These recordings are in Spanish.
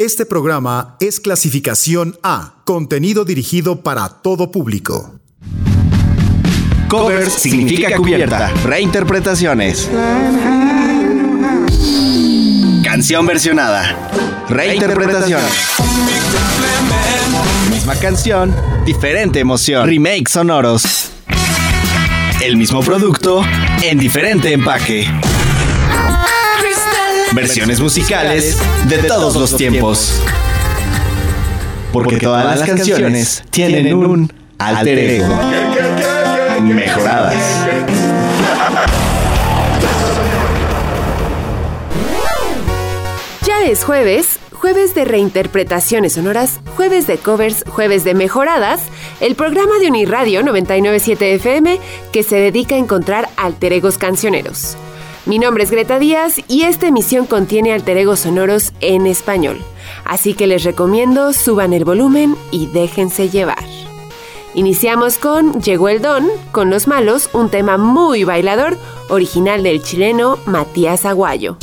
Este programa es clasificación A, contenido dirigido para todo público. Covers significa cubierta, reinterpretaciones. Canción versionada, reinterpretaciones. Misma canción, diferente emoción. Remake sonoros. El mismo producto, en diferente empaque versiones musicales de todos los tiempos. Porque todas las canciones tienen un alter ego. Mejoradas. Ya es jueves, jueves de reinterpretaciones sonoras, jueves de covers, jueves de mejoradas, el programa de Uniradio 997 FM que se dedica a encontrar alter egos cancioneros. Mi nombre es Greta Díaz y esta emisión contiene alteregos sonoros en español, así que les recomiendo suban el volumen y déjense llevar. Iniciamos con Llegó el Don, con Los Malos, un tema muy bailador, original del chileno Matías Aguayo.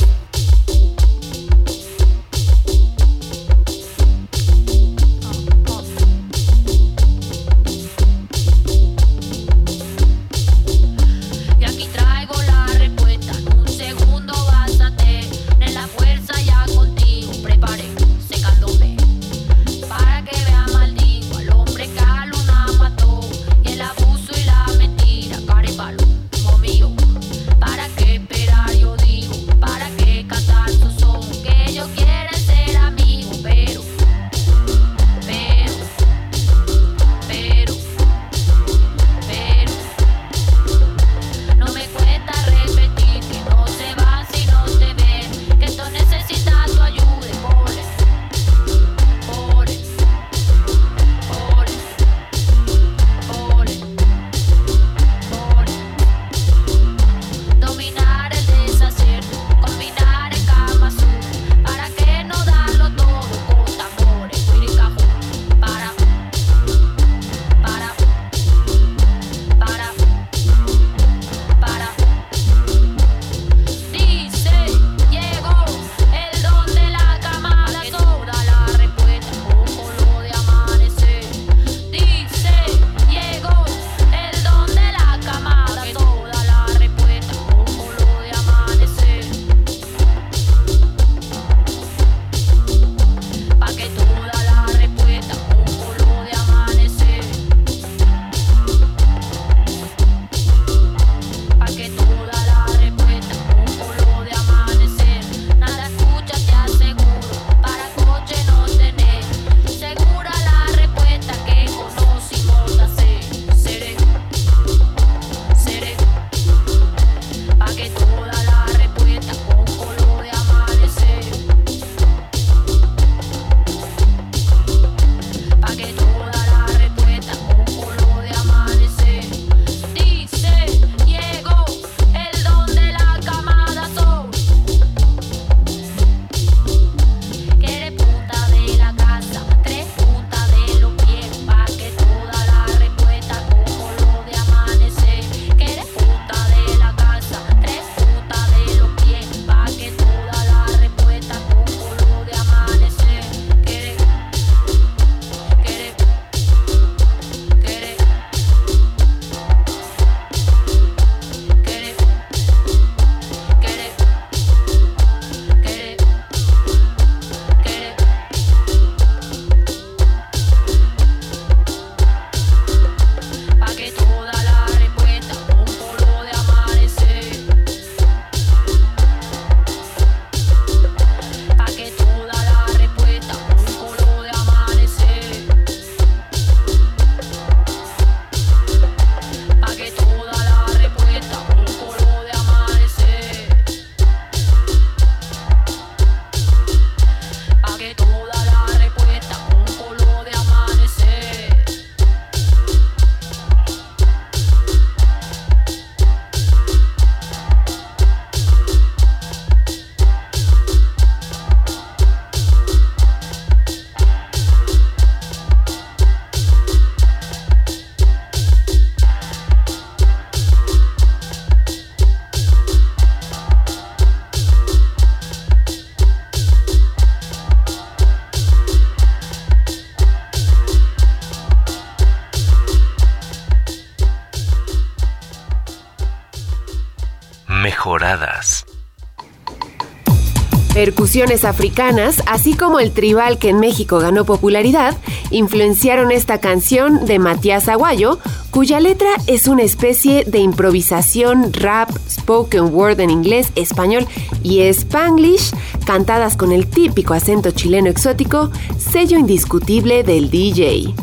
Africanas, así como el tribal que en México ganó popularidad, influenciaron esta canción de Matías Aguayo, cuya letra es una especie de improvisación rap, spoken word en inglés, español y spanglish, cantadas con el típico acento chileno exótico, sello indiscutible del DJ.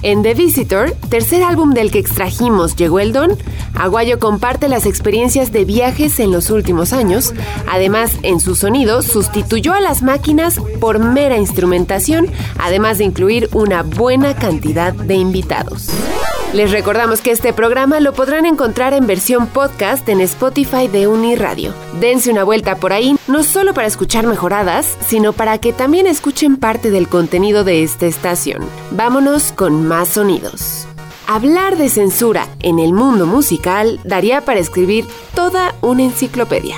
En The Visitor, tercer álbum del que extrajimos Llegó el Don, Aguayo comparte las experiencias de viajes en los últimos años. Además, en su sonido, sustituyó a las máquinas por mera instrumentación, además de incluir una buena cantidad de invitados. Les recordamos que este programa lo podrán encontrar en versión podcast en Spotify de Uniradio. Dense una vuelta por ahí, no solo para escuchar mejoradas, sino para que también escuchen parte del contenido de esta estación. Vámonos con más sonidos. Hablar de censura en el mundo musical daría para escribir toda una enciclopedia.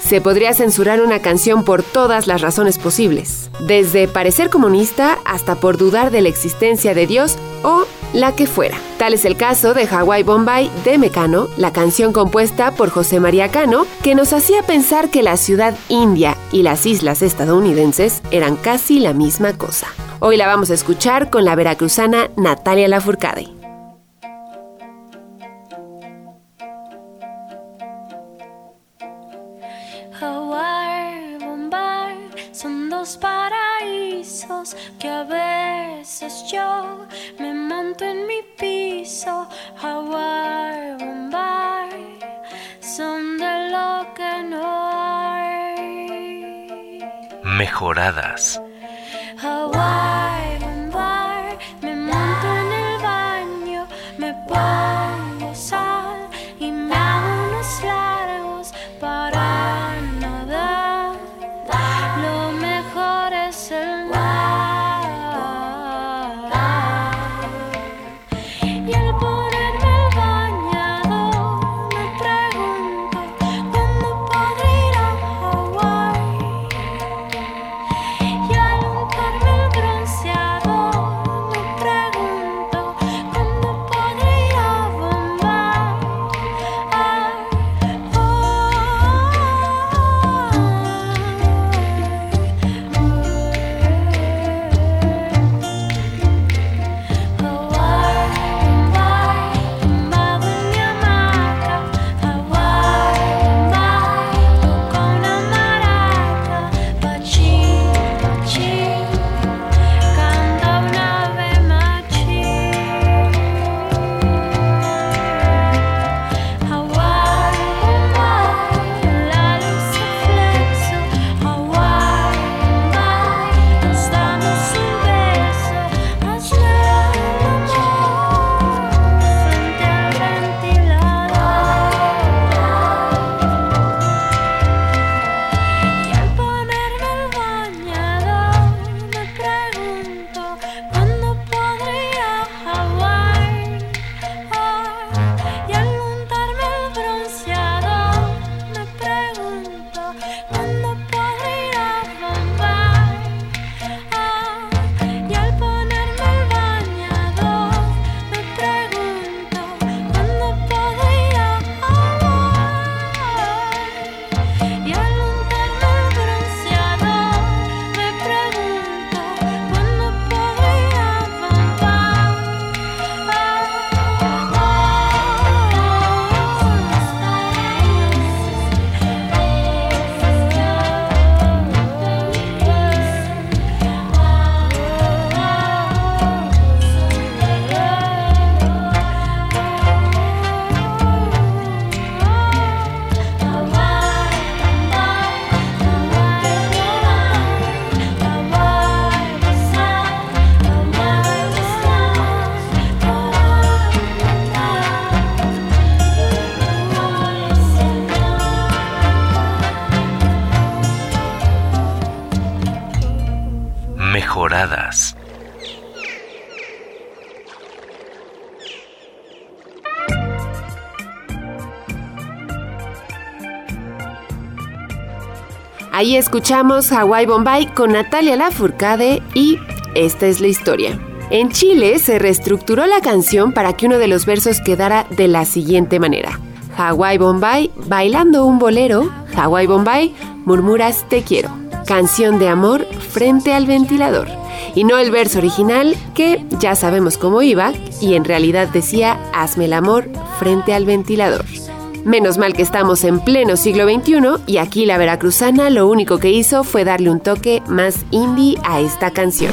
Se podría censurar una canción por todas las razones posibles, desde parecer comunista hasta por dudar de la existencia de Dios o la que fuera. Tal es el caso de Hawaii Bombay de Mecano, la canción compuesta por José María Cano, que nos hacía pensar que la ciudad india y las islas estadounidenses eran casi la misma cosa. Hoy la vamos a escuchar con la veracruzana Natalia Lafourcade. Paraísos que a veces yo me monto en mi piso. Hawaii, Bombay son de lo que no hay. Mejoradas. Hawaii, Ahí escuchamos Hawaii Bombay con Natalia Lafourcade y esta es la historia. En Chile se reestructuró la canción para que uno de los versos quedara de la siguiente manera. Hawaii Bombay, bailando un bolero, Hawaii Bombay, murmuras te quiero. Canción de amor frente al ventilador. Y no el verso original, que ya sabemos cómo iba, y en realidad decía hazme el amor frente al ventilador. Menos mal que estamos en pleno siglo XXI y aquí la veracruzana lo único que hizo fue darle un toque más indie a esta canción.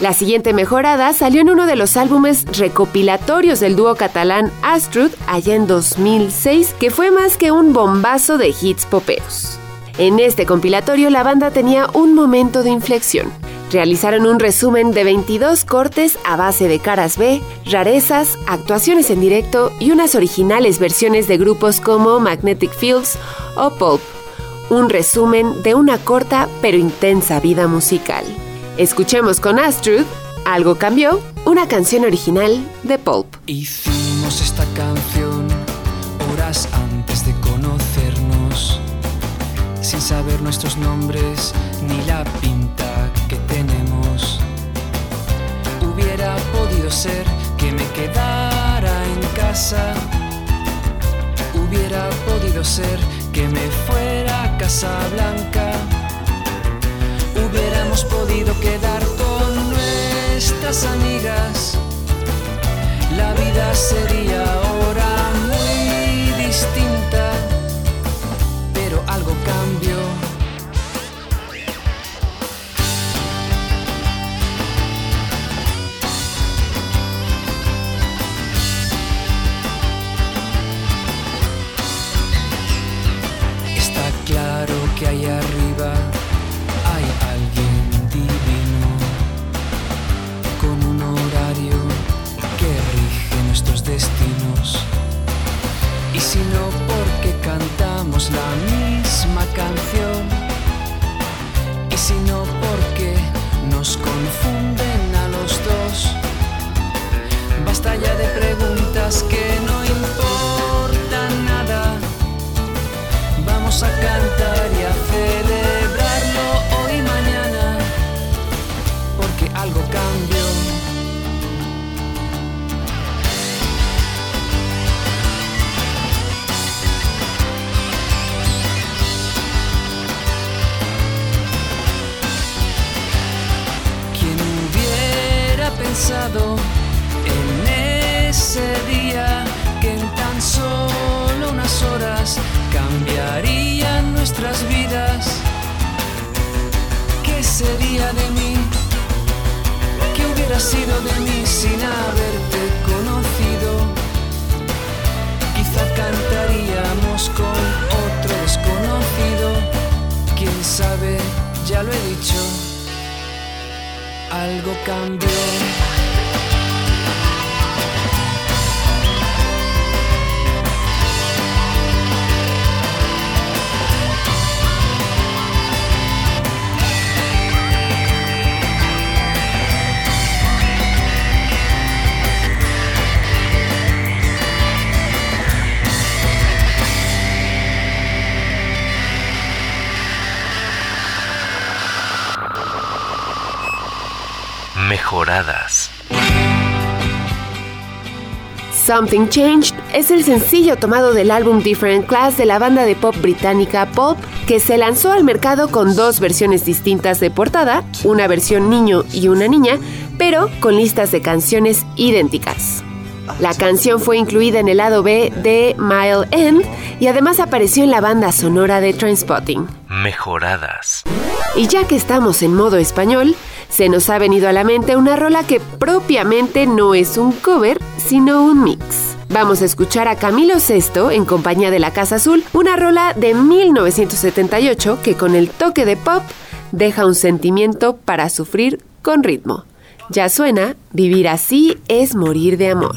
La siguiente mejorada salió en uno de los álbumes recopilatorios del dúo catalán Astrud allá en 2006, que fue más que un bombazo de hits poperos. En este compilatorio la banda tenía un momento de inflexión. Realizaron un resumen de 22 cortes a base de caras B, rarezas, actuaciones en directo y unas originales versiones de grupos como Magnetic Fields o Pulp. Un resumen de una corta pero intensa vida musical. Escuchemos con Astrud, Algo cambió, una canción original de Pulp. Hicimos esta canción horas antes de sin saber nuestros nombres ni la pinta que tenemos. Hubiera podido ser que me quedara en casa. Hubiera podido ser que me fuera a Casa Blanca. Hubiéramos podido quedar con nuestras amigas. La vida sería destinos. Y si no porque cantamos la misma canción, y si no porque nos confunden a los dos, basta ya de preguntas que no importan nada. Vamos a cantar y a en ese día que en tan solo unas horas cambiarían nuestras vidas? ¿Qué sería de mí? ¿Qué hubiera sido de mí sin haberte conocido? Quizá cantaríamos con otro desconocido. ¿Quién sabe? Ya lo he dicho algo cambió. Something Changed es el sencillo tomado del álbum Different Class de la banda de pop británica Pulp, que se lanzó al mercado con dos versiones distintas de portada, una versión niño y una niña, pero con listas de canciones idénticas. La canción fue incluida en el lado B de Mile End y además apareció en la banda sonora de Trainspotting. Mejoradas. Y ya que estamos en modo español, se nos ha venido a la mente una rola que propiamente no es un cover, sino un mix. Vamos a escuchar a Camilo Sesto en compañía de la Casa Azul, una rola de 1978 que con el toque de pop deja un sentimiento para sufrir con ritmo. Ya suena, vivir así es morir de amor.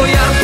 Estoy harto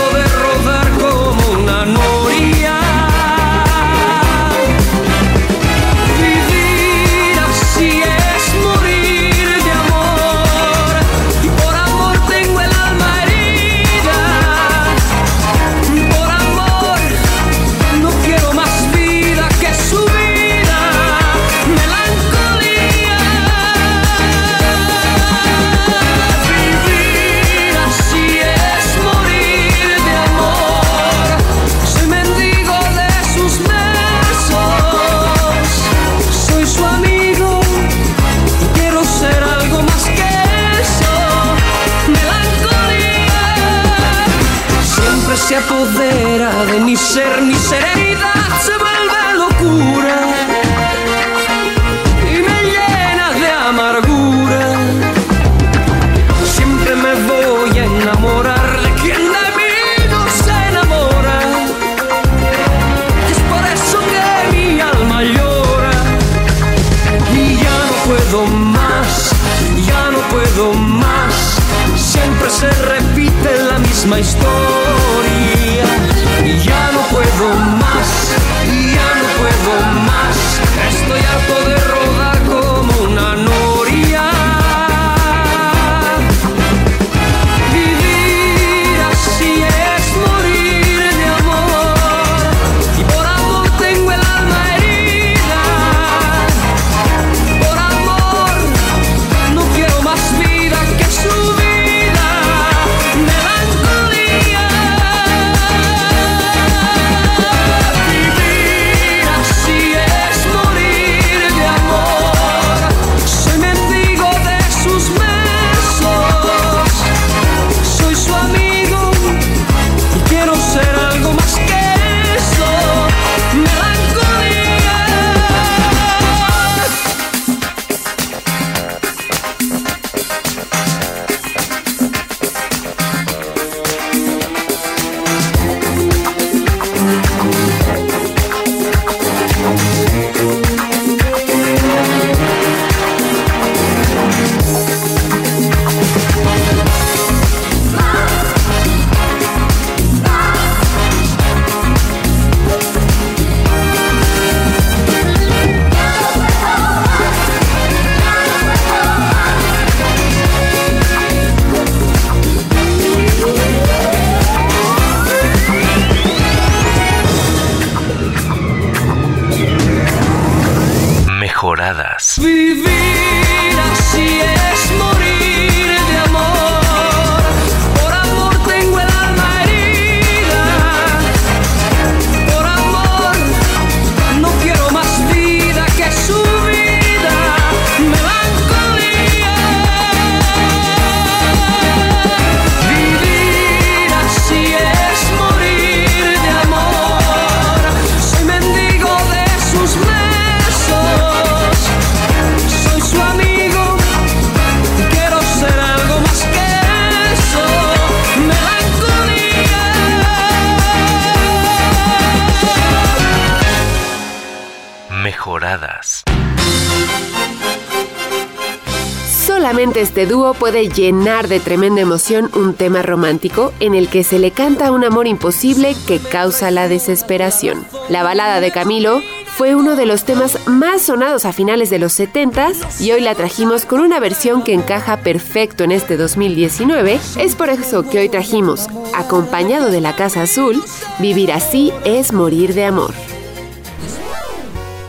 Solamente este dúo puede llenar de tremenda emoción un tema romántico en el que se le canta un amor imposible que causa la desesperación. La balada de Camilo fue uno de los temas más sonados a finales de los 70 y hoy la trajimos con una versión que encaja perfecto en este 2019. Es por eso que hoy trajimos, acompañado de la Casa Azul, Vivir así es morir de amor.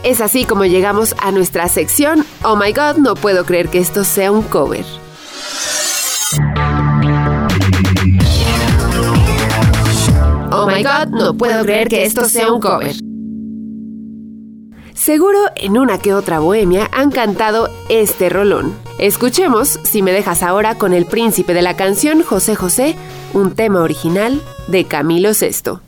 Es así como llegamos a nuestra sección Oh my god, no puedo creer que esto sea un cover. Oh my god, no puedo creer que esto sea un cover. Seguro en una que otra bohemia han cantado este rolón. Escuchemos, si me dejas ahora, con el príncipe de la canción José José, un tema original de Camilo VI.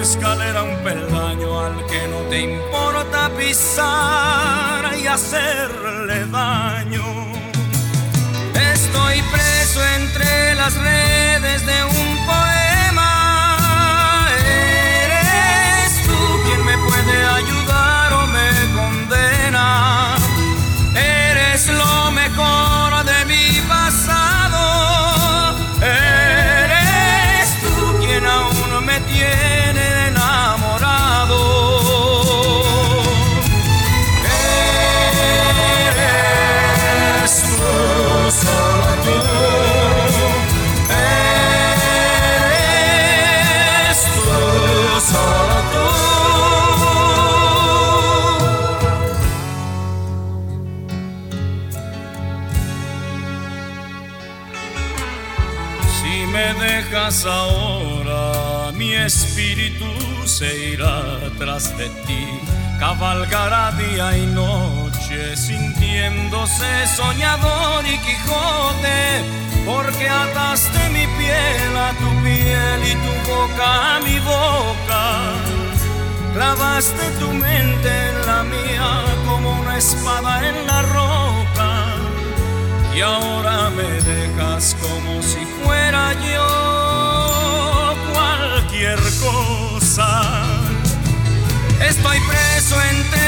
escalera un peldaño al que no te importa pisar y hacerle daño. Estoy preso entre las redes de un poema. Eres tú quien me puede ayudar o me condena. Eres lo mejor ahora, mi espíritu se irá tras de ti. Cabalgará día y noche, sintiéndose soñador y Quijote, porque ataste mi piel a tu piel y tu boca a mi boca. Clavaste tu mente en la mía como una espada en la roca. Y ahora me dejas como si fuera yo Estoy preso entre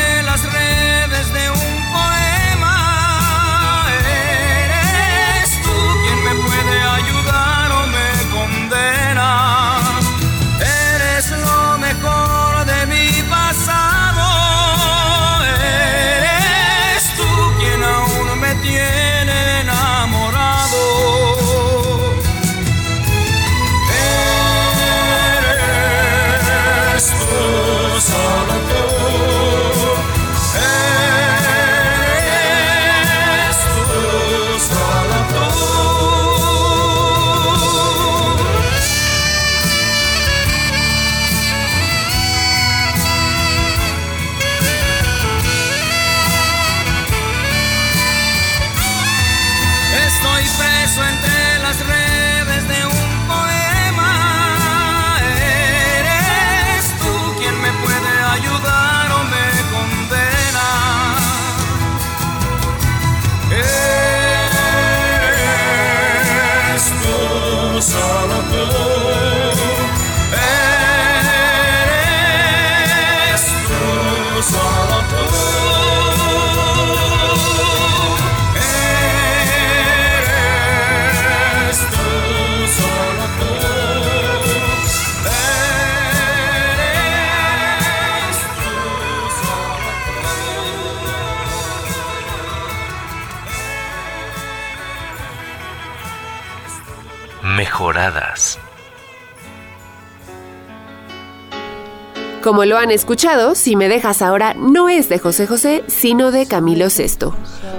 Como lo han escuchado, Si me dejas ahora no es de José José, sino de Camilo VI.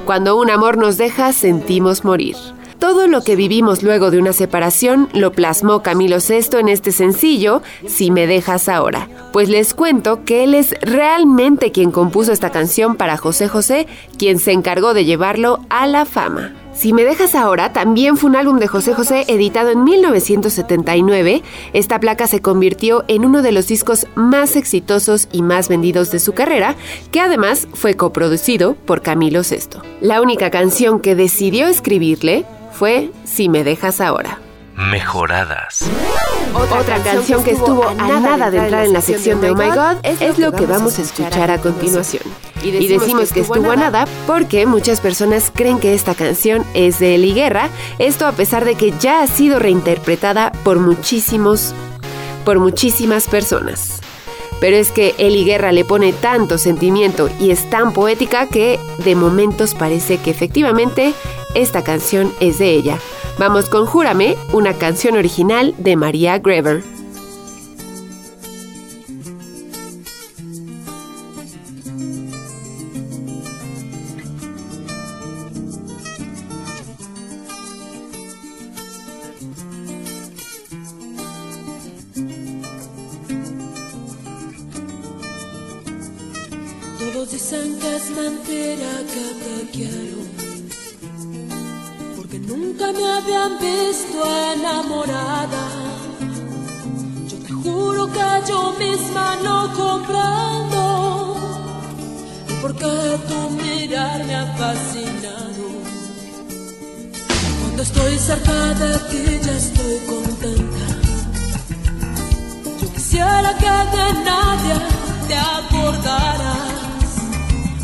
Cuando un amor nos deja, sentimos morir. Todo lo que vivimos luego de una separación lo plasmó Camilo VI en este sencillo, Si me dejas ahora. Pues les cuento que él es realmente quien compuso esta canción para José José, quien se encargó de llevarlo a la fama. Si me dejas ahora, también fue un álbum de José José editado en 1979. Esta placa se convirtió en uno de los discos más exitosos y más vendidos de su carrera, que además fue coproducido por Camilo VI. La única canción que decidió escribirle fue Si me dejas ahora. Mejoradas. Otra, canción que estuvo a nada de entrar en la sección de Oh My God es lo que vamos a escuchar a continuación. Y decimos que estuvo a nada porque muchas personas creen que esta canción es de Eli Guerra, esto a pesar de que ya ha sido reinterpretada por muchísimos, por muchísimas personas. Pero es que Eli Guerra le pone tanto sentimiento y es tan poética que de momentos parece que efectivamente esta canción es de ella. Vamos con Júrame, una canción original de María Grever. Habían visto enamorada. Yo te juro que yo misma no comprendo porque tu mirar me ha fascinado. Cuando estoy cerca de ti ya estoy contenta. Yo quisiera que de nadie te acordaras.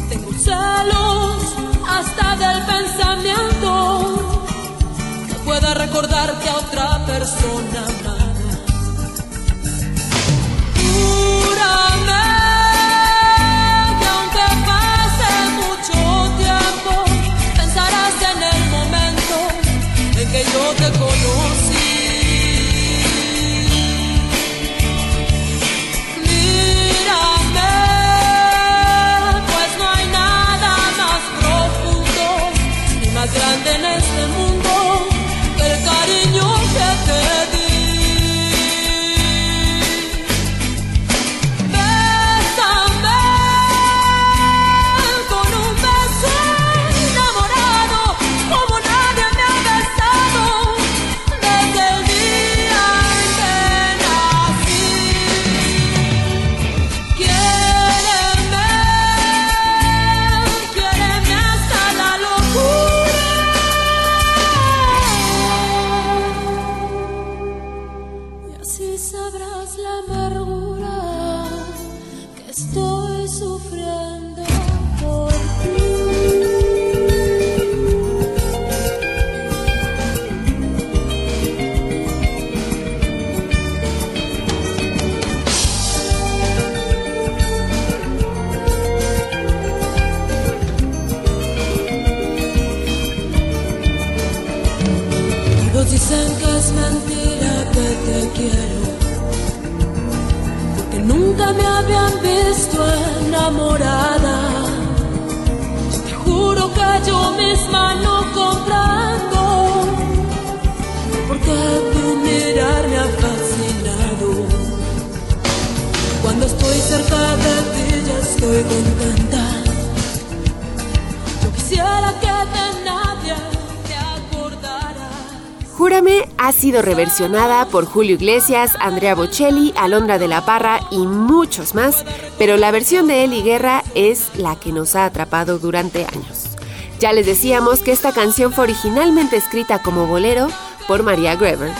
Tengo celos hasta del pensamiento recordarte a otra persona. Júrame que aunque pase mucho tiempo, pensarás en el momento en que yo te conocí. Mentira que te quiero, porque nunca me habían visto enamorada. Te juro que yo misma no comprendo, porque tu mirar me ha fascinado. Cuando estoy cerca de ti ya estoy contenta. Yo quisiera ha sido reversionada por Julio Iglesias, Andrea Bocelli, Alondra de la Parra y muchos más, pero la versión de Eli Guerra es la que nos ha atrapado durante años. Ya les decíamos que esta canción fue originalmente escrita como bolero por María Greber.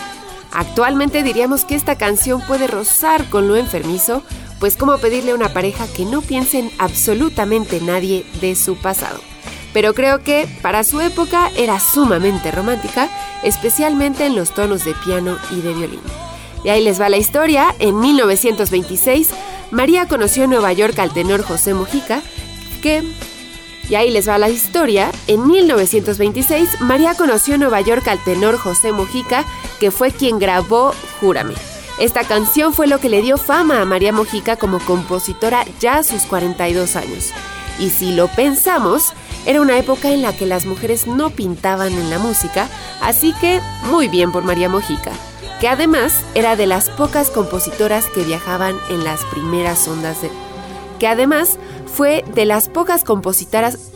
Actualmente diríamos que esta canción puede rozar con lo enfermizo, pues como pedirle a una pareja que no piense en absolutamente nadie de su pasado pero creo que para su época era sumamente romántica, especialmente en los tonos de piano y de violín. Y ahí les va la historia. En 1926, María conoció en Nueva York al tenor José Mujica, que... Y ahí les va la historia. En 1926, María conoció Nueva York al tenor José Mujica, que fue quien grabó Júrame. Esta canción fue lo que le dio fama a María Mojica como compositora ya a sus 42 años. Y si lo pensamos, era una época en la que las mujeres no pintaban en la música, así que muy bien por María Mojica, que además era de las pocas compositoras que viajaban en las primeras ondas de... que además fue de las pocas compositoras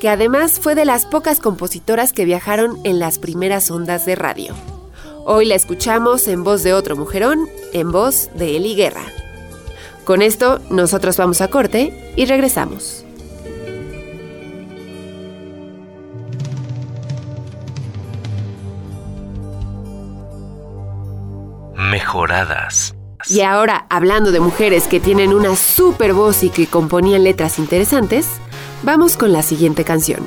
que además fue de las pocas compositoras que viajaron en las primeras ondas de radio. Hoy la escuchamos en voz de otro mujerón, en voz de Eli Guerra. Con esto, nosotros vamos a corte y regresamos. Mejoradas. Y ahora, hablando de mujeres que tienen una super voz y que componían letras interesantes, vamos con la siguiente canción.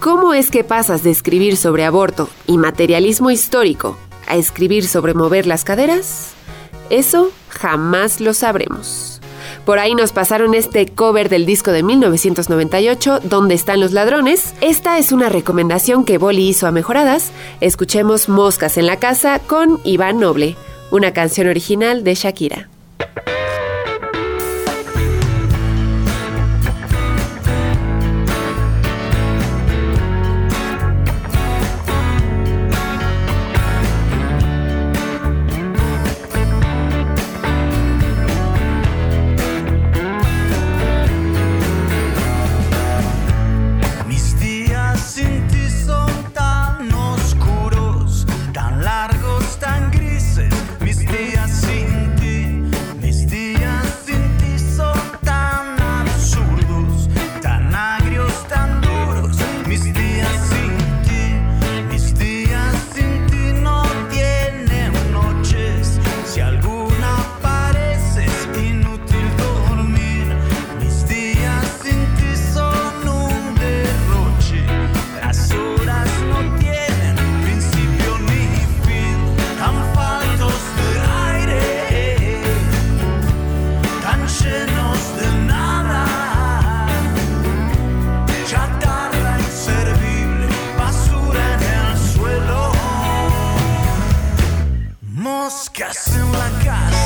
¿Cómo es que pasas de escribir sobre aborto y materialismo histórico a escribir sobre mover las caderas? Eso jamás lo sabremos. Por ahí nos pasaron este cover del disco de 1998, ¿Dónde están los ladrones? Esta es una recomendación que Boli hizo a Mejoradas. Escuchemos Moscas en la casa con Iván Noble, una canción original de Shakira. Moscas en la casa.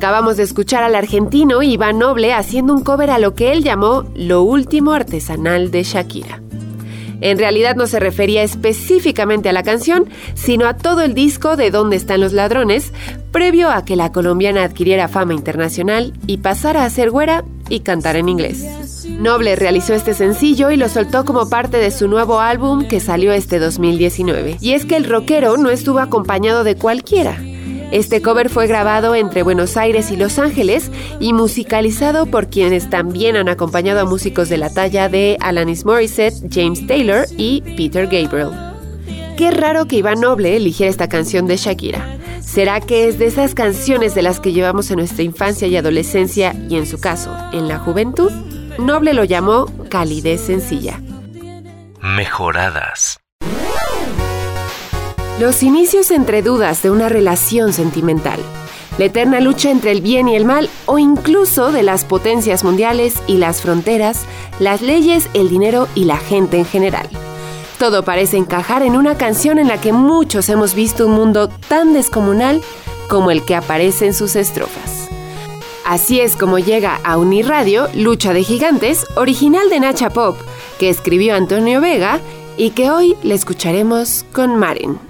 Acabamos de escuchar al argentino Iván Noble haciendo un cover a lo que él llamó lo último artesanal de Shakira. En realidad no se refería específicamente a la canción, sino a todo el disco de Dónde están los ladrones, previo a que la colombiana adquiriera fama internacional y pasara a ser güera y cantar en inglés. Noble realizó este sencillo y lo soltó como parte de su nuevo álbum que salió este 2019. Y es que el rockero no estuvo acompañado de cualquiera. Este cover fue grabado entre Buenos Aires y Los Ángeles y musicalizado por quienes también han acompañado a músicos de la talla de Alanis Morissette, James Taylor y Peter Gabriel. Qué raro que Iván Noble eligiera esta canción de Shakira. ¿Será que es de esas canciones de las que llevamos en nuestra infancia y adolescencia y en su caso, en la juventud? Noble lo llamó calidez sencilla. Mejoradas. Los inicios entre dudas de una relación sentimental, la eterna lucha entre el bien y el mal o incluso de las potencias mundiales y las fronteras, las leyes, el dinero y la gente en general. Todo parece encajar en una canción en la que muchos hemos visto un mundo tan descomunal como el que aparece en sus estrofas. Así es como llega a Uniradio Lucha de Gigantes, original de Nacha Pop, que escribió Antonio Vega y que hoy le escucharemos con Marin.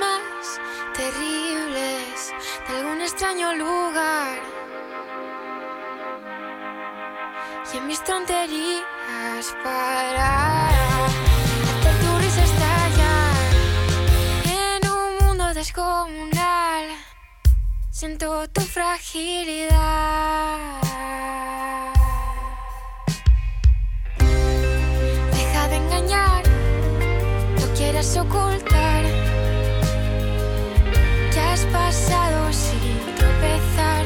Fantasmas terribles de algún extraño lugar. Y en mis tonterías para hacer tu risa estallar en un mundo descomunal. Siento tu fragilidad. Deja de engañar, no quieras ocultar pasado sin tropezar.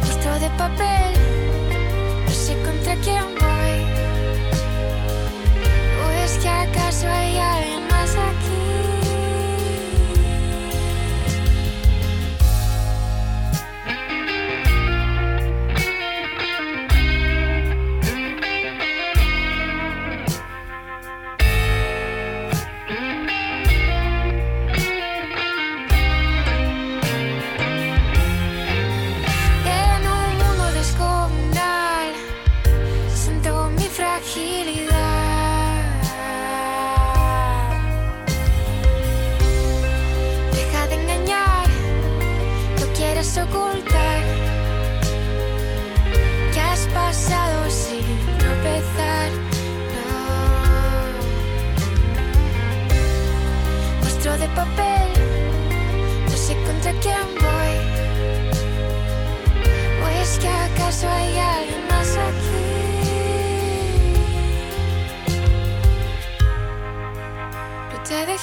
Monstruo de papel, no sé contra quién voy. ¿O es que acaso hay alguien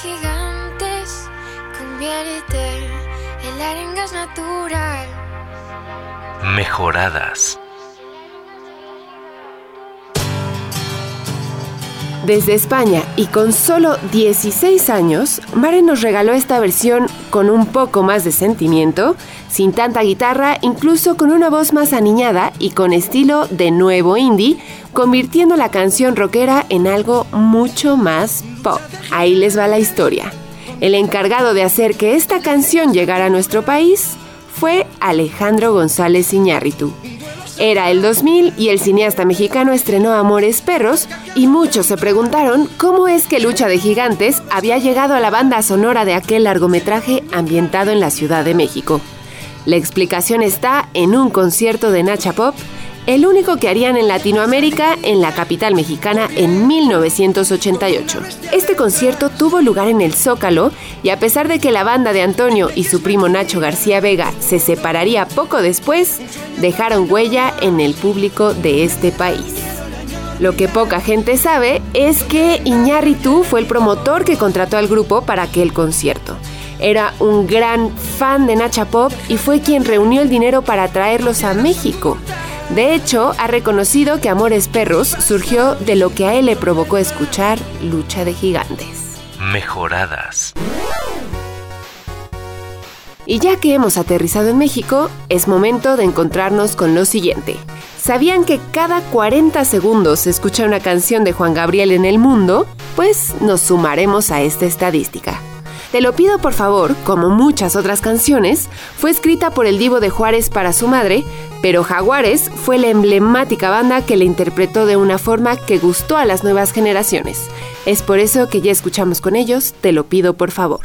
gigantes, convierte el arenga es natural. Mejoradas. Desde España y con solo 16 años, Mare nos regaló esta versión con un poco más de sentimiento, sin tanta guitarra, incluso con una voz más aniñada y con estilo de nuevo indie, convirtiendo la canción rockera en algo mucho más pop. Ahí les va la historia. El encargado de hacer que esta canción llegara a nuestro país fue Alejandro González Iñárritu. Era el 2000 y el cineasta mexicano estrenó Amores Perros y muchos se preguntaron cómo es que Lucha de Gigantes había llegado a la banda sonora de aquel largometraje ambientado en la Ciudad de México. La explicación está en un concierto de Nacha Pop, el único que harían en Latinoamérica en la capital mexicana en 1988. Este concierto tuvo lugar en el Zócalo y a pesar de que la banda de Antonio y su primo Nacho García Vega se separaría poco después, dejaron huella en el público de este país. Lo que poca gente sabe es que Iñárritu fue el promotor que contrató al grupo para aquel concierto. Era un gran fan de Nacha Pop y fue quien reunió el dinero para traerlos a México. De hecho, ha reconocido que Amores Perros surgió de lo que a él le provocó escuchar Lucha de Gigantes. Mejoradas. Y ya que hemos aterrizado en México, es momento de encontrarnos con lo siguiente. ¿Sabían que cada 40 segundos se escucha una canción de Juan Gabriel en el mundo? Pues nos sumaremos a esta estadística. Te lo pido por favor, como muchas otras canciones, fue escrita por el divo de Juárez para su madre, pero Jaguares fue la emblemática banda que la interpretó de una forma que gustó a las nuevas generaciones. Es por eso que ya escuchamos con ellos, te lo pido por favor.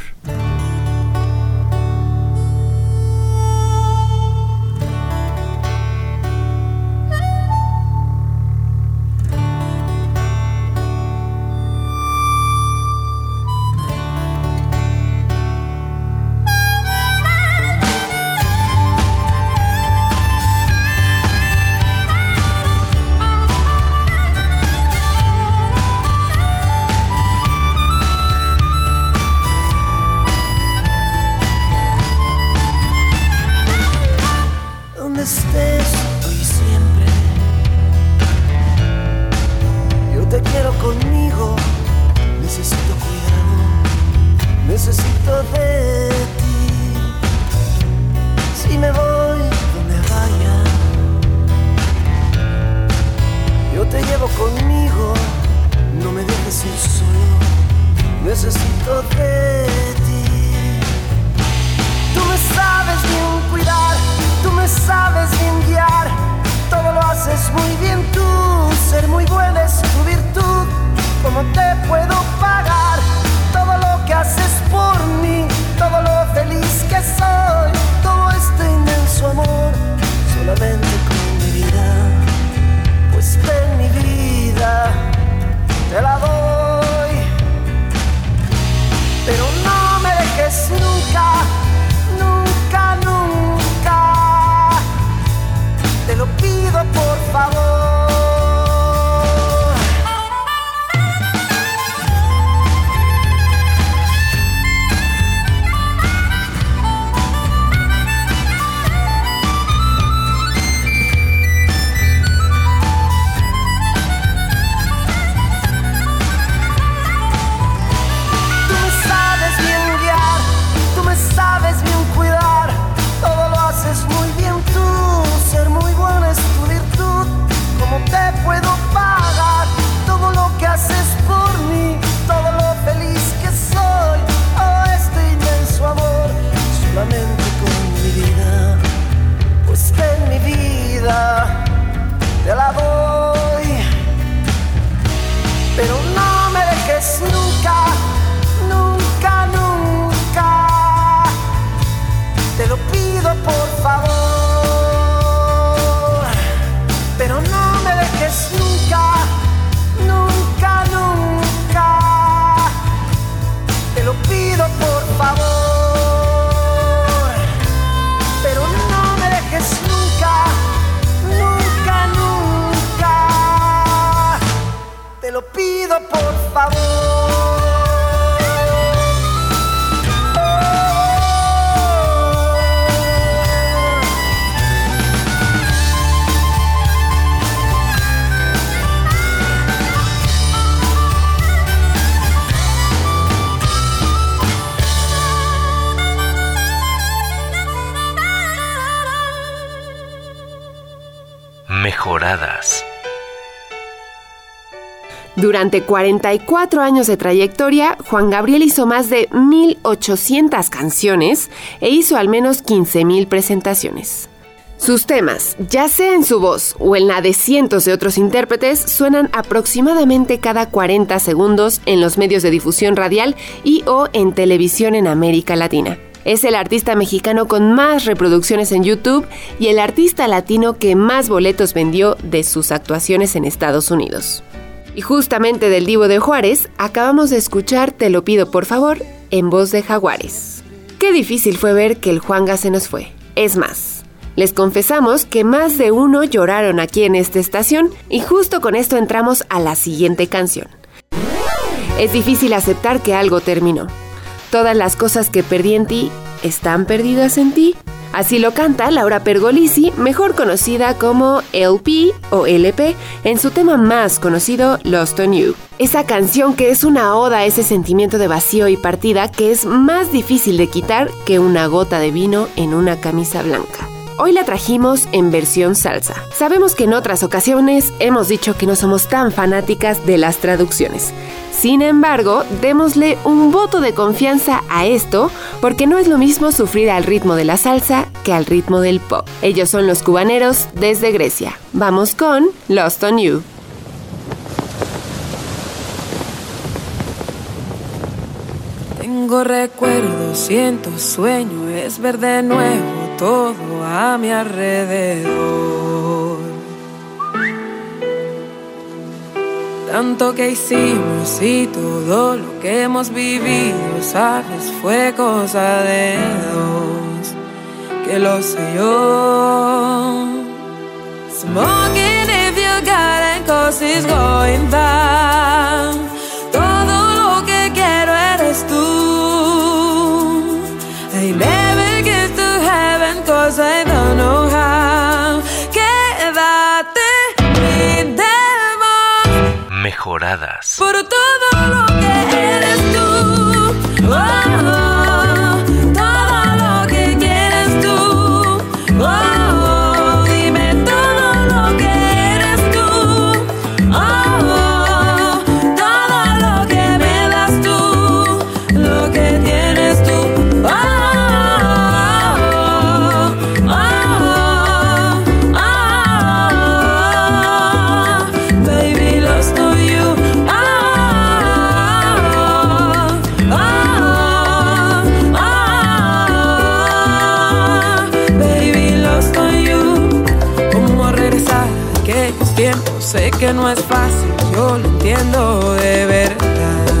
Durante 44 años de trayectoria, Juan Gabriel hizo más de 1.800 canciones e hizo al menos 15.000 presentaciones. Sus temas, ya sea en su voz o en la de cientos de otros intérpretes, suenan aproximadamente cada 40 segundos en los medios de difusión radial y o en televisión en América Latina. Es el artista mexicano con más reproducciones en YouTube y el artista latino que más boletos vendió de sus actuaciones en Estados Unidos. Y justamente del Divo de Juárez, acabamos de escuchar Te lo pido por favor en voz de Jaguares. Qué difícil fue ver que el Juanga se nos fue. Es más, les confesamos que más de uno lloraron aquí en esta estación y justo con esto entramos a la siguiente canción. Es difícil aceptar que algo terminó. Todas las cosas que perdí en ti están perdidas en ti. Así lo canta Laura Pergolisi, mejor conocida como LP o LP, en su tema más conocido, Lost on You. Esa canción que es una oda a ese sentimiento de vacío y partida que es más difícil de quitar que una gota de vino en una camisa blanca. Hoy la trajimos en versión salsa. Sabemos que en otras ocasiones hemos dicho que no somos tan fanáticas de las traducciones. Sin embargo, démosle un voto de confianza a esto porque no es lo mismo sufrir al ritmo de la salsa que al ritmo del pop. Ellos son los cubaneros desde Grecia. Vamos con Lost on You. Tengo recuerdos, siento sueño, es ver de nuevo todo a mi alrededor. Tanto que hicimos y todo lo que hemos vivido, sabes, fue cosa de dos, que lo sé yo. Smoking if you got it, cause it's going down. Por todo lo que que no es fácil, yo lo entiendo de verdad.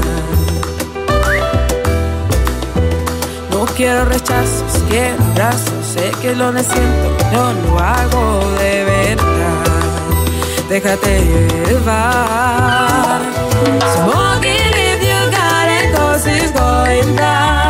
No quiero rechazos, quiero abrazos, sé que lo necesito, yo lo hago de verdad. Déjate llevar. Smoking if you got it, cause it's going down.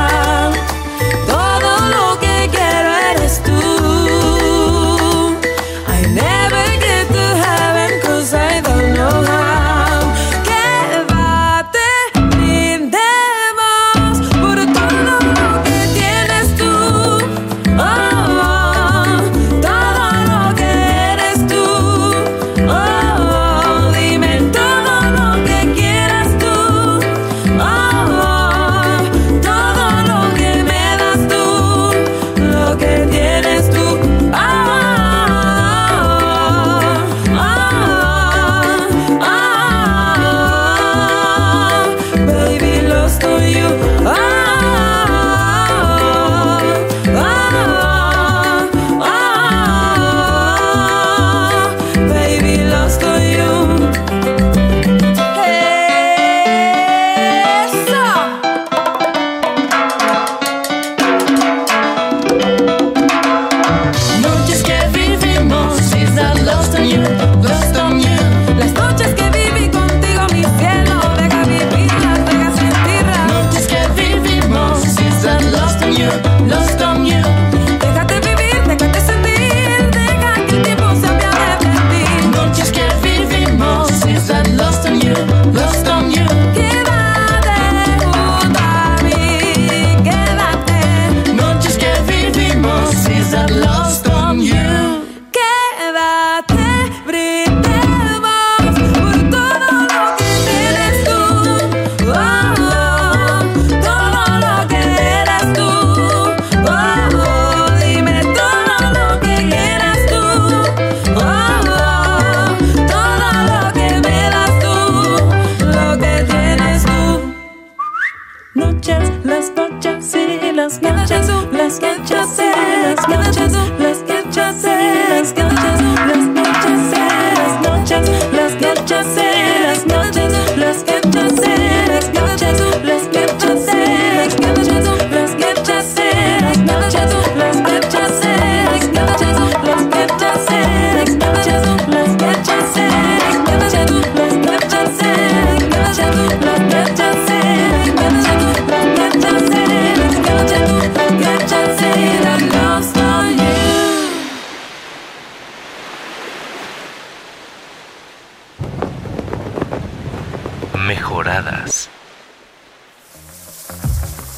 Mejoradas.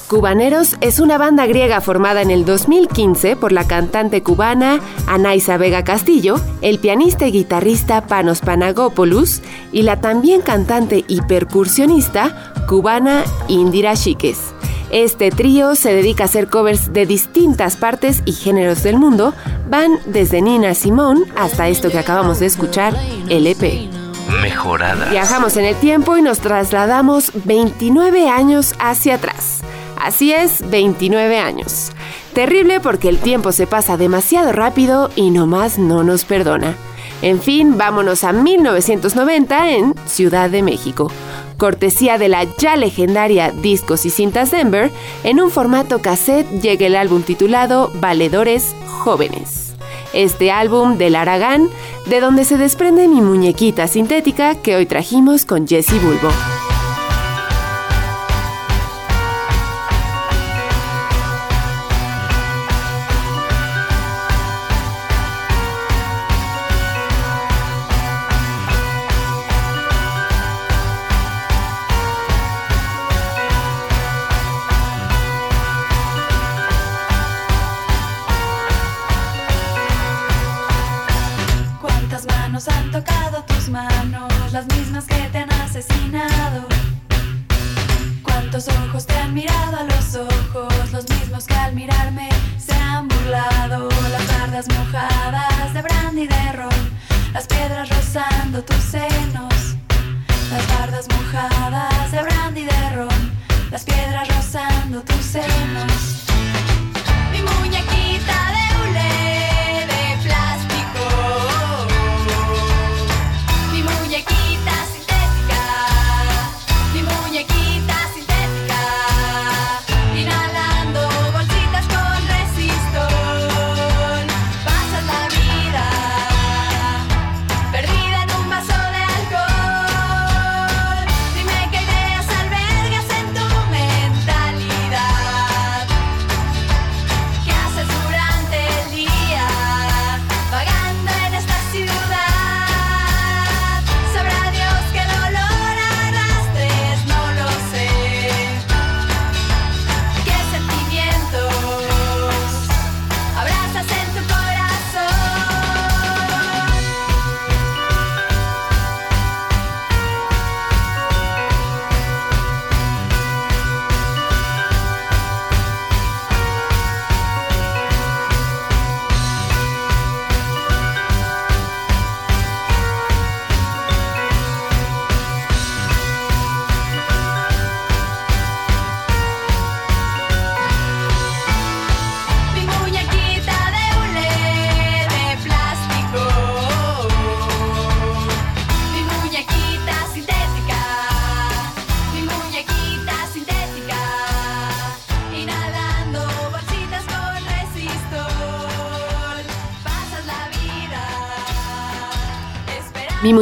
Cubaneros es una banda griega formada en el 2015 por la cantante cubana Anaisa Vega Castillo, el pianista y guitarrista Panos Panagopoulos y la también cantante y percusionista cubana Indira Chiques. Este trío se dedica a hacer covers de distintas partes y géneros del mundo, van desde Nina Simone hasta esto que acabamos de escuchar, el EP. Mejoradas. Viajamos en el tiempo y nos trasladamos 29 años hacia atrás. Así es, 29 años. Terrible porque el tiempo se pasa demasiado rápido y nomás no nos perdona. En fin, vámonos a 1990 en Ciudad de México. Cortesía de la ya legendaria Discos y Cintas Denver, en un formato cassette llega el álbum titulado Valedores Jóvenes. Este álbum del Aragán, de donde se desprende mi muñequita sintética que hoy trajimos con Jesse Bulbo.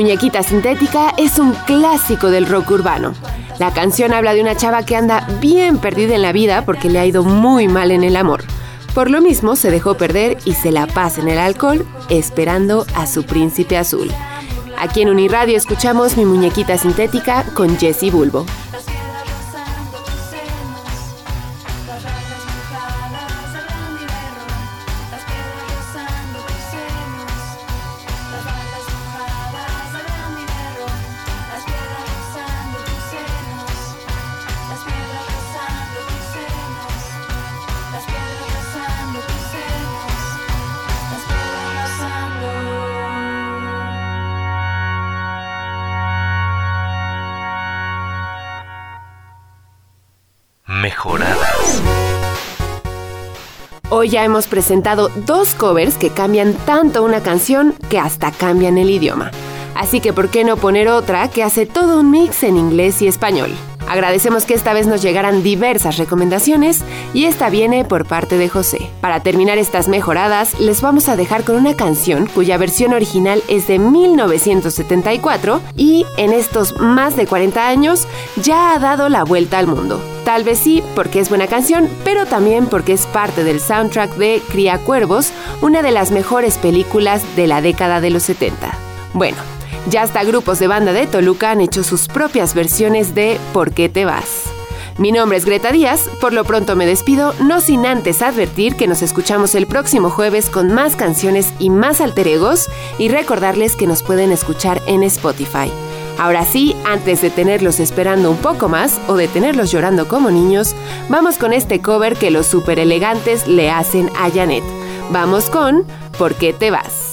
Muñequita sintética es un clásico del rock urbano. La canción habla de una chava que anda bien perdida en la vida porque le ha ido muy mal en el amor. Por lo mismo se dejó perder y se la pasa en el alcohol esperando a su príncipe azul. Aquí en Uniradio escuchamos Mi muñequita sintética con Jesse Bulbo. Hoy ya hemos presentado dos covers que cambian tanto una canción que hasta cambian el idioma. Así que ¿por qué no poner otra que hace todo un mix en inglés y español? Agradecemos que esta vez nos llegaran diversas recomendaciones y esta viene por parte de José. Para terminar estas mejoradas, les vamos a dejar con una canción cuya versión original es de 1974 y en estos más de 40 años ya ha dado la vuelta al mundo. Tal vez sí porque es buena canción, pero también porque es parte del soundtrack de Cría Cuervos, una de las mejores películas de la década de los 70. Bueno, ya hasta grupos de banda de Toluca han hecho sus propias versiones de ¿Por qué te vas? Mi nombre es Greta Díaz, por lo pronto me despido, no sin antes advertir que nos escuchamos el próximo jueves con más canciones y más alter egos y recordarles que nos pueden escuchar en Spotify. Ahora sí, antes de tenerlos esperando un poco más o de tenerlos llorando como niños, vamos con este cover que los super elegantes le hacen a Janet. Vamos con ¿Por qué te vas?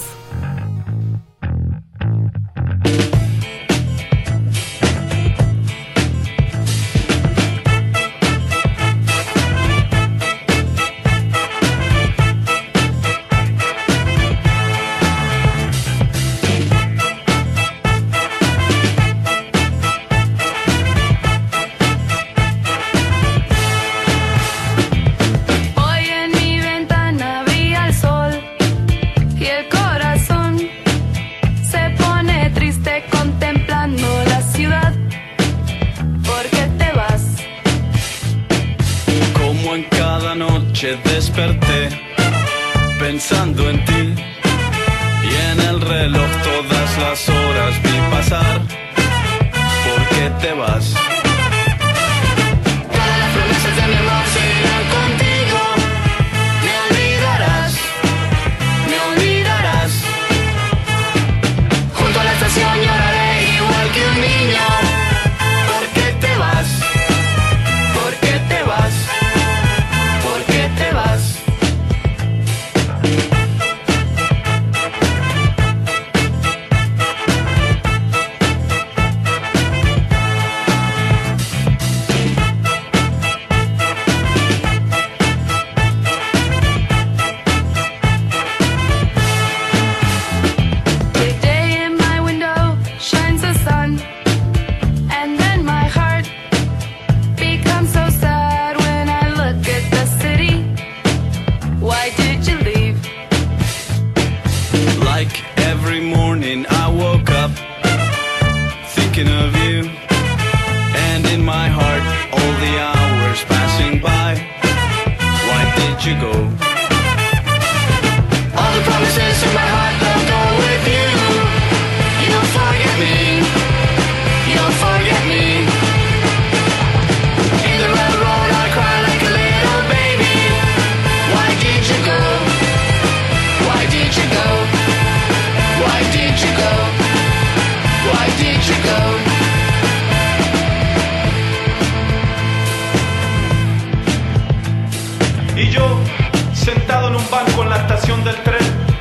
you go.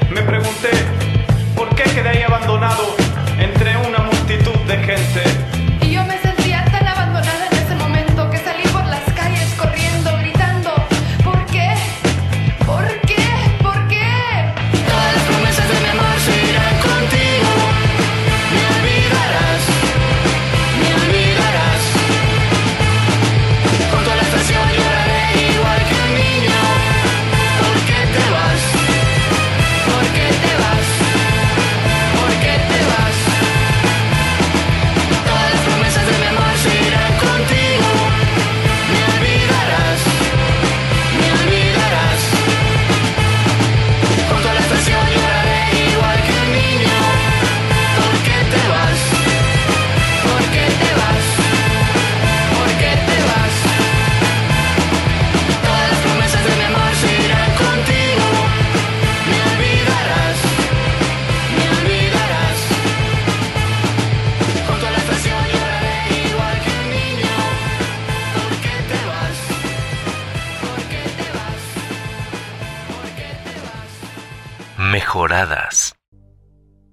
me pregunté por qué quedé ahí abandonado